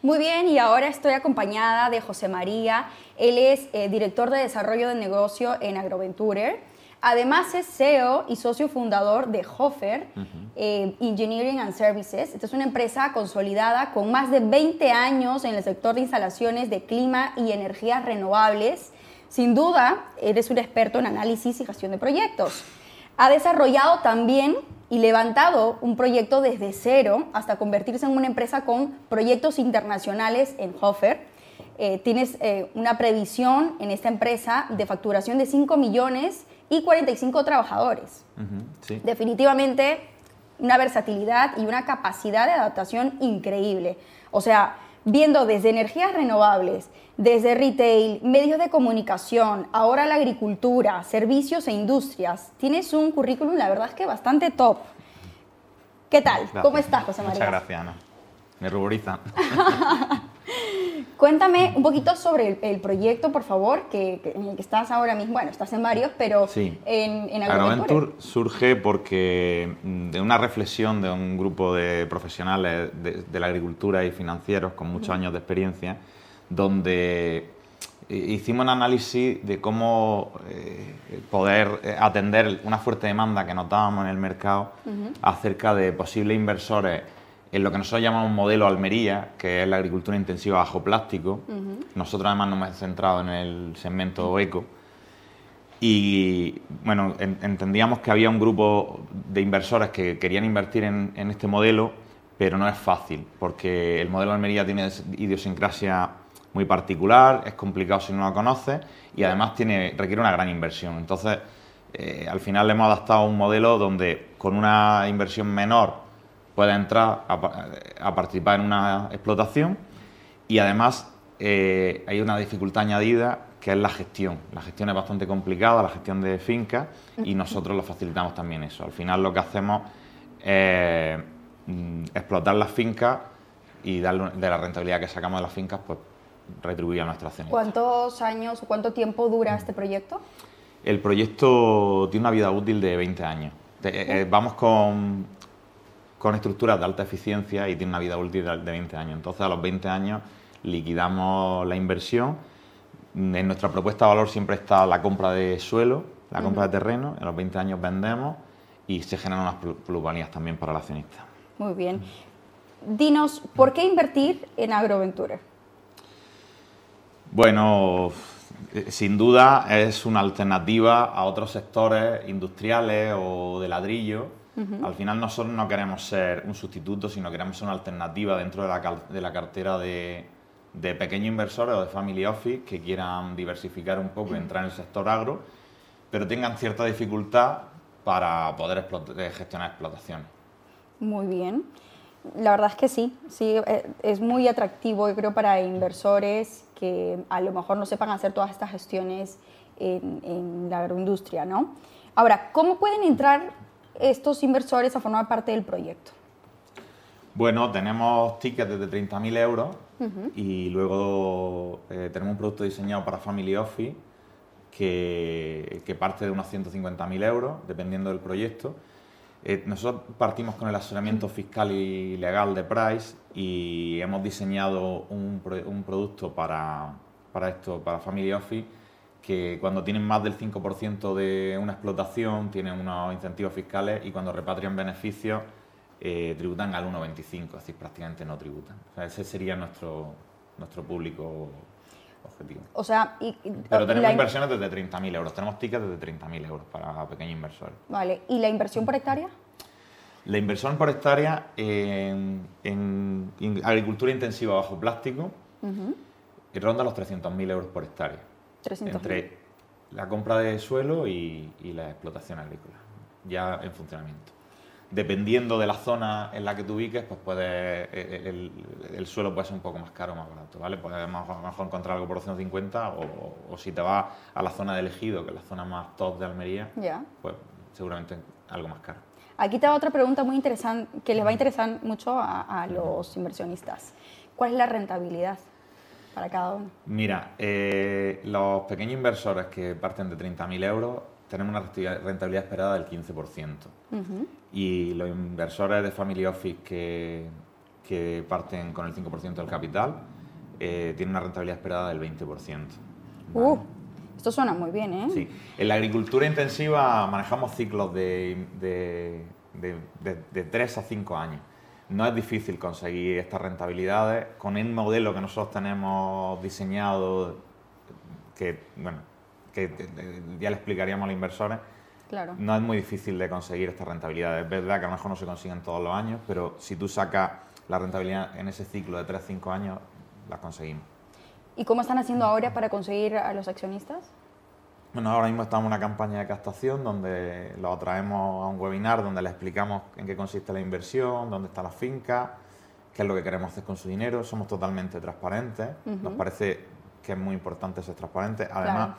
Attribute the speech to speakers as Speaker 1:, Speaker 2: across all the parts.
Speaker 1: Muy bien, y ahora estoy acompañada de José María. Él es eh, director de desarrollo de negocio en Agroventure. Además es CEO y socio fundador de Hofer eh, Engineering and Services. Esta es una empresa consolidada con más de 20 años en el sector de instalaciones de clima y energías renovables. Sin duda, eres un experto en análisis y gestión de proyectos. Ha desarrollado también y levantado un proyecto desde cero hasta convertirse en una empresa con proyectos internacionales en Hofer. Eh, tienes eh, una previsión en esta empresa de facturación de 5 millones y 45 trabajadores. Definitivamente una versatilidad y una capacidad de adaptación increíble. O sea, viendo desde energías renovables, desde retail, medios de comunicación, ahora la agricultura, servicios e industrias, tienes un currículum, la verdad es que bastante top. ¿Qué tal? ¿Cómo estás, José María?
Speaker 2: Muchas gracias, Ana. Me ruboriza.
Speaker 1: Cuéntame un poquito sobre el, proyecto, por favor, que, en el que estás ahora mismo. Bueno, estás en varios, pero
Speaker 2: sí.
Speaker 1: en, en
Speaker 2: Agroventure surge porque mm, de una reflexión de un grupo de profesionales de, la agricultura y financieros con muchos años de experiencia, donde hicimos un análisis de cómo eh, poder eh, atender una fuerte demanda que notábamos en el mercado acerca de posibles inversores en lo que nosotros llamamos modelo Almería, que es la agricultura intensiva bajo plástico. Nosotros además nos hemos centrado en el segmento eco. Y bueno, entendíamos que había un grupo de inversores que querían invertir en, este modelo, pero no es fácil, porque el modelo Almería tiene idiosincrasia muy particular, es complicado si no lo conoces y además tiene, requiere una gran inversión. Entonces, eh, al final le hemos adaptado un modelo donde con una inversión menor puede entrar a, participar en una explotación y además eh, hay una dificultad añadida que es la gestión. La gestión es bastante complicada, la gestión de fincas y nosotros lo facilitamos también eso. Al final lo que hacemos es mm, explotar las fincas y de la rentabilidad que sacamos de las fincas, pues retribuir a nuestra acción.
Speaker 1: ¿Cuántos años o cuánto tiempo dura este proyecto?
Speaker 2: El proyecto tiene una vida útil de 20 años. Eh, eh, vamos con con estructuras de alta eficiencia y tiene una vida útil de 20 años. Entonces, a los 20 años liquidamos la inversión. En nuestra propuesta de valor siempre está la compra de suelo, la compra de terreno. En los 20 años vendemos y se generan unas plusvalías también para el accionista.
Speaker 1: Muy bien. Dinos, ¿por qué invertir en Agroventure?
Speaker 2: Bueno, eh, sin duda es una alternativa a otros sectores industriales o de ladrillo al final nosotros no queremos ser un sustituto, sino queremos ser una alternativa dentro de la, de la cartera de, de pequeños inversores o de family office que quieran diversificar un poco, entrar en el sector agro, pero tengan cierta dificultad para poder eh, gestionar explotaciones.
Speaker 1: Muy bien. La verdad es que sí, sí, eh, es muy atractivo, yo creo, para inversores que a lo mejor no sepan hacer todas estas gestiones en, en la agroindustria, ¿no? Ahora, ¿cómo pueden entrar estos inversores a formar parte del proyecto?
Speaker 2: Bueno, tenemos tickets desde 30.000 euros y luego eh, tenemos un producto diseñado para Family Office que, que parte de unos 150.000 euros, dependiendo del proyecto. Eh, nosotros partimos con el asesoramiento fiscal y legal de Price y hemos diseñado un, un producto para, para esto, para Family Office, que cuando tienen más del 5% de una explotación tienen unos incentivos fiscales y cuando repatrian beneficios eh, tributan al 1,25, es decir, prácticamente no tributan. ese sería nuestro, nuestro público objetivo.
Speaker 1: O sea, y,
Speaker 2: Pero tenemos inversiones desde 30.000 euros, tenemos tickets desde 30.000 euros para pequeños inversores.
Speaker 1: Vale, ¿y la inversión por hectárea?
Speaker 2: La inversión por hectárea en, agricultura intensiva bajo plástico ronda los 300.000 euros por hectárea entre la compra de suelo y, la explotación agrícola, ya en funcionamiento. Dependiendo de la zona en la que te ubiques, pues puede, eh, eh, el, suelo puede ser un poco más caro o más barato, ¿vale? Puedes mejor, mejor encontrar algo por 150 o, o, si te vas a la zona de elegido, que es la zona más top de Almería, pues seguramente algo más caro.
Speaker 1: Aquí te va otra pregunta muy interesante que les va a interesar mucho a los inversionistas. ¿Cuál es la rentabilidad para cada uno?
Speaker 2: Mira, eh, los pequeños inversores que parten de 30.000 euros tenemos una rentabilidad esperada del 15%. Y los inversores de Family Office que, que parten con el 5% del capital, eh, tienen una rentabilidad esperada del 20%.
Speaker 1: Uh, esto suena muy bien, ¿eh?
Speaker 2: Sí. En la agricultura intensiva manejamos ciclos de, de, 3 a 5 años. No es difícil conseguir estas rentabilidades con el modelo que nosotros tenemos diseñado, que, bueno, que ya le explicaríamos a los inversores.
Speaker 1: Claro.
Speaker 2: No es muy difícil de conseguir estas rentabilidades. Es verdad que a lo mejor no se consiguen todos los años, pero si tú sacas la rentabilidad en ese ciclo de 3 a 5 años, la conseguimos.
Speaker 1: ¿Y cómo están haciendo ahora para conseguir a los accionistas?
Speaker 2: Bueno, ahora mismo estamos en una campaña de captación donde los atraemos a un webinar donde les explicamos en qué consiste la inversión, dónde está la finca, qué es lo que queremos hacer con su dinero. Somos totalmente transparentes. Nos parece que es muy importante ser transparentes. Además,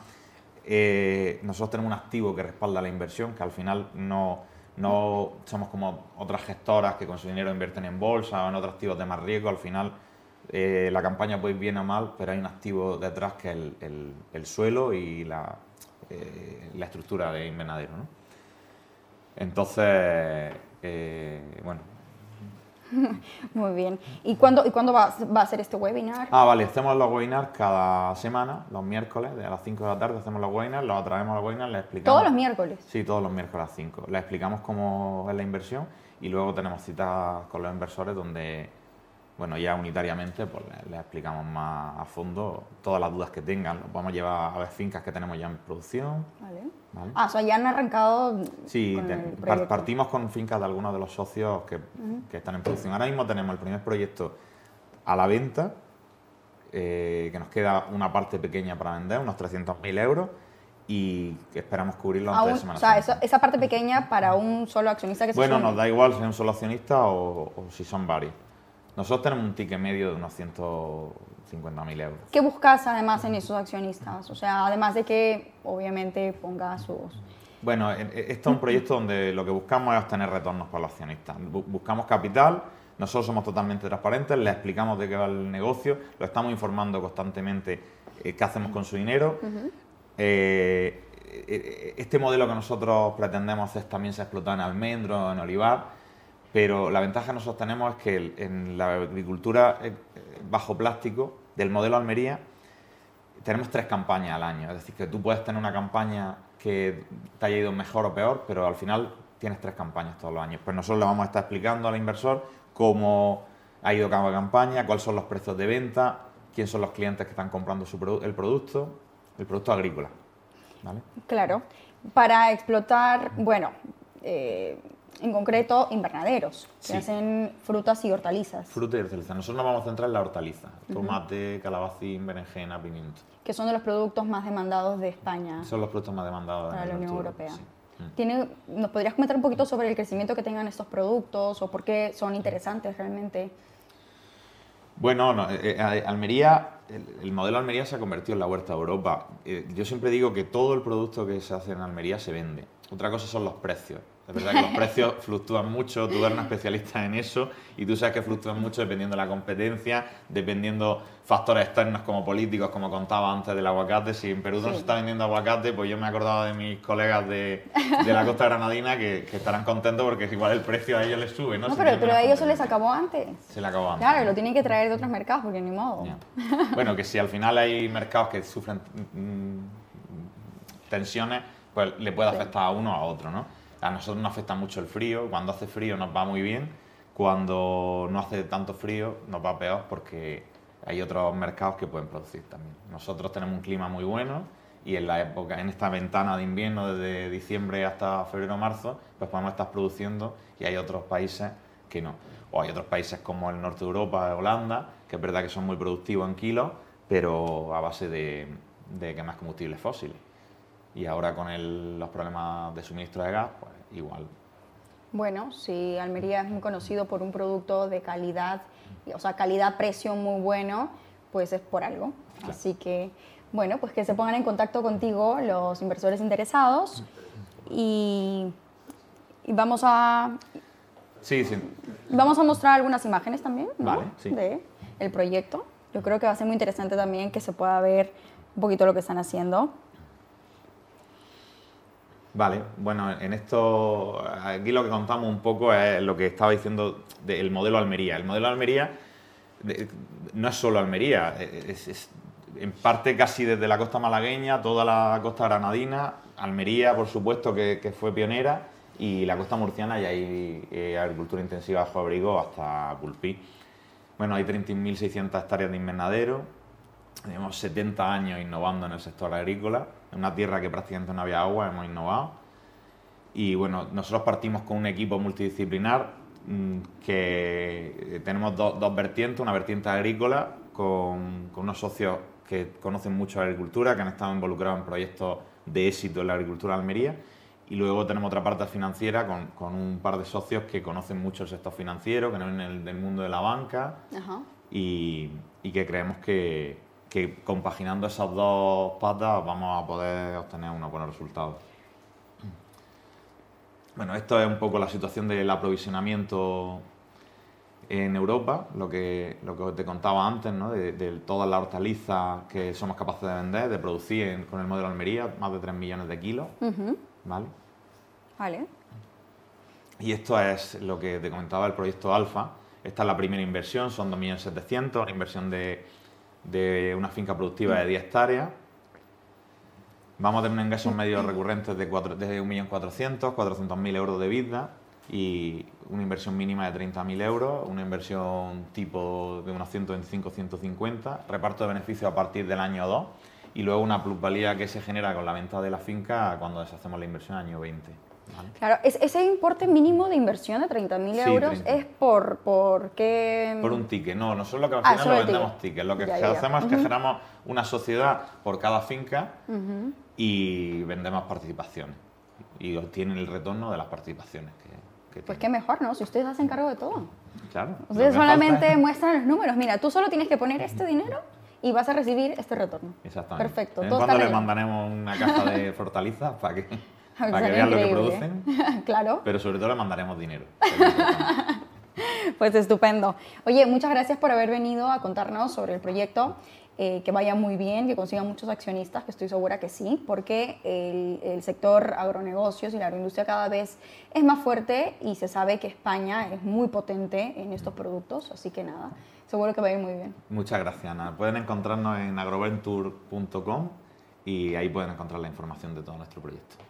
Speaker 2: eh, nosotros tenemos un activo que respalda la inversión, que al final no, no somos como otras gestoras que con su dinero invierten en bolsa o en otros activos de más riesgo. Al final eh, la campaña puede ir bien o mal, pero hay un activo detrás que es el, suelo y la, eh, la, estructura de invernadero. ¿no? Entonces, eh, bueno.
Speaker 1: Muy bien. ¿Y cuándo, y cuándo va, va, a ser este webinar?
Speaker 2: Ah, vale, hacemos los webinars cada semana, los miércoles, a las 5 de la tarde hacemos los webinars, los atraemos a los webinars, les explicamos...
Speaker 1: ¿Todos los miércoles?
Speaker 2: Sí, todos los miércoles a las 5. Les explicamos cómo es la inversión y luego tenemos citas con los inversores donde bueno, ya unitariamente pues les, explicamos más a fondo todas las dudas que tengan. vamos a llevar a ver fincas que tenemos ya en producción.
Speaker 1: Vale. Ah, o sea, ya han arrancado.
Speaker 2: Sí, partimos con fincas de algunos de los socios que, están en producción. Ahora mismo tenemos el primer proyecto a la venta, eh, que nos queda una parte pequeña para vender, unos 300.000 euros y esperamos cubrirlo en tres semanas.
Speaker 1: O sea, esa parte pequeña para un solo accionista que
Speaker 2: se Bueno, nos da igual si es un solo accionista o si son varios. Nosotros tenemos un ticket medio de unos 150.000 euros.
Speaker 1: ¿Qué buscas además en esos accionistas? O sea, además de que obviamente ponga sus...
Speaker 2: Bueno, este es un proyecto donde lo que buscamos es obtener retornos para los accionistas. Buscamos capital, nosotros somos totalmente transparentes, les explicamos de qué va el negocio, lo estamos informando constantemente eh, qué hacemos con su dinero. Eh, eh, este modelo que nosotros pretendemos hacer también se ha explotado en almendro, en olivar pero la ventaja que nosotros tenemos es que en la agricultura eh, bajo plástico del modelo Almería tenemos tres campañas al año. Es decir, que tú puedes tener una campaña que te haya ido mejor o peor, pero al final tienes tres campañas todos los años. Pues nosotros le vamos a estar explicando al inversor cómo ha ido cada campaña, cuáles son los precios de venta, quién son los clientes que están comprando el producto, el producto agrícola.
Speaker 1: Claro. Para explotar, bueno, eh, en concreto invernaderos, que hacen frutas y hortalizas.
Speaker 2: Frutas y hortalizas. Nosotros nos vamos a centrar en la hortaliza, tomate, calabacín, berenjena, pimiento.
Speaker 1: Que son de los productos más demandados de España.
Speaker 2: Son los productos más demandados
Speaker 1: de la Unión Europea. Mm. ¿Tiene, ¿Nos podrías comentar un poquito sobre el crecimiento que tengan estos productos o por qué son interesantes realmente?
Speaker 2: Bueno, eh, eh, Almería, el, modelo Almería se ha convertido en la huerta de Europa. Eh, yo siempre digo que todo el producto que se hace en Almería se vende. Otra cosa son los precios. Es verdad que los precios fluctúan mucho, tú eres una especialista en eso y tú sabes que fluctúan mucho dependiendo de la competencia, dependiendo factores externos como políticos, como contaba antes del aguacate. Si en Perú no se está vendiendo aguacate, pues yo me he acordado de mis colegas de, la costa granadina que, estarán contentos porque igual el precio a ellos les sube. No,
Speaker 1: no pero, pero a ellos se les acabó antes.
Speaker 2: Se les acabó antes.
Speaker 1: Claro, lo tienen que traer de otros mercados porque ni modo.
Speaker 2: Bueno, que si al final hay mercados que sufren mm, tensiones, pues le puede afectar a uno o a otro, ¿no? A nosotros nos afecta mucho el frío, cuando hace frío nos va muy bien, cuando no hace tanto frío nos va peor porque hay otros mercados que pueden producir también. Nosotros tenemos un clima muy bueno y en la época, en esta ventana de invierno desde diciembre hasta febrero marzo, pues podemos estar produciendo y hay otros países que no. O hay otros países como el norte de Europa, Holanda, que es verdad que son muy productivos en kilos, pero a base de, de quemar combustibles fósiles y ahora con los problemas de suministro de gas, pues igual.
Speaker 1: Bueno, si Almería es muy conocido por un producto de calidad, o sea, calidad-precio muy bueno, pues es por algo. Así que, bueno, pues que se pongan en contacto contigo los inversores interesados y, vamos a...
Speaker 2: Sí, sí.
Speaker 1: Vamos a mostrar algunas imágenes también
Speaker 2: vale, sí.
Speaker 1: de el proyecto. Yo creo que va a ser muy interesante también que se pueda ver un poquito lo que están haciendo.
Speaker 2: Vale, bueno, en esto, aquí lo que contamos un poco es lo que estaba diciendo del modelo Almería. El modelo Almería no es solo Almería, es, en parte casi desde la costa malagueña, toda la costa granadina, Almería, por supuesto, que, fue pionera, y la costa murciana, y hay eh, agricultura intensiva bajo abrigo hasta Pulpí. Bueno, hay 30.600 hectáreas de invernadero, tenemos 70 años innovando en el sector agrícola, en una tierra que prácticamente no había agua, hemos innovado. Y bueno, nosotros partimos con un equipo multidisciplinar mm, que tenemos dos vertientes, una vertiente agrícola con, con, unos socios que conocen mucho la agricultura, que han estado involucrados en proyectos de éxito en la agricultura de Almería, y luego tenemos otra parte financiera con, con, un par de socios que conocen mucho el sector financiero, que no vienen del mundo de la banca. Y, y, que creemos que, que, compaginando esas dos patas vamos a poder obtener unos buenos resultados. Bueno, esto es un poco la situación del aprovisionamiento en Europa, lo que, lo que te contaba antes, ¿no? de, todas las hortalizas que somos capaces de vender, de producir con el modelo Almería, más de 3 millones de kilos. ¿vale?
Speaker 1: Vale.
Speaker 2: Y esto es lo que te comentaba el proyecto Alfa. Esta es la primera inversión, son 2.700.000, una inversión de, de, una finca productiva de 10 hectáreas. Vamos a tener ingresos medios recurrentes de, 4, de 1.400.000, 400.000 euros de vida y una inversión mínima de 30.000 euros, una inversión tipo de unos 125-150, reparto de beneficios a partir del año 2 y luego una plusvalía que se genera con la venta de la finca cuando deshacemos la inversión año 20.
Speaker 1: Claro, ese importe mínimo de inversión de 30.000 euros es por, por qué...
Speaker 2: Por un ticket, no, nosotros lo que al ah, final lo vendemos tickets. Lo que hacemos es que generamos una sociedad por cada finca y vendemos participaciones y obtienen el retorno de las participaciones. Que,
Speaker 1: pues qué mejor, ¿no? Si ustedes hacen cargo de todo.
Speaker 2: Claro.
Speaker 1: Ustedes solamente muestran los números. Mira, tú solo tienes que poner este dinero y vas a recibir este retorno.
Speaker 2: Exactamente.
Speaker 1: Perfecto.
Speaker 2: ¿Cuándo le mandaremos una caja de fortaleza para que para que vean lo que producen.
Speaker 1: claro.
Speaker 2: Pero sobre todo le mandaremos dinero.
Speaker 1: pues estupendo. Oye, muchas gracias por haber venido a contarnos sobre el proyecto. Eh, que vaya muy bien, que consigan muchos accionistas, que estoy segura que sí, porque el, el, sector agronegocios y la agroindustria cada vez es más fuerte y se sabe que España es muy potente en estos productos, así que nada, seguro que va a ir muy bien.
Speaker 2: Muchas gracias, Ana. Pueden encontrarnos en agroventure.com y ahí pueden encontrar la información de todo nuestro proyecto.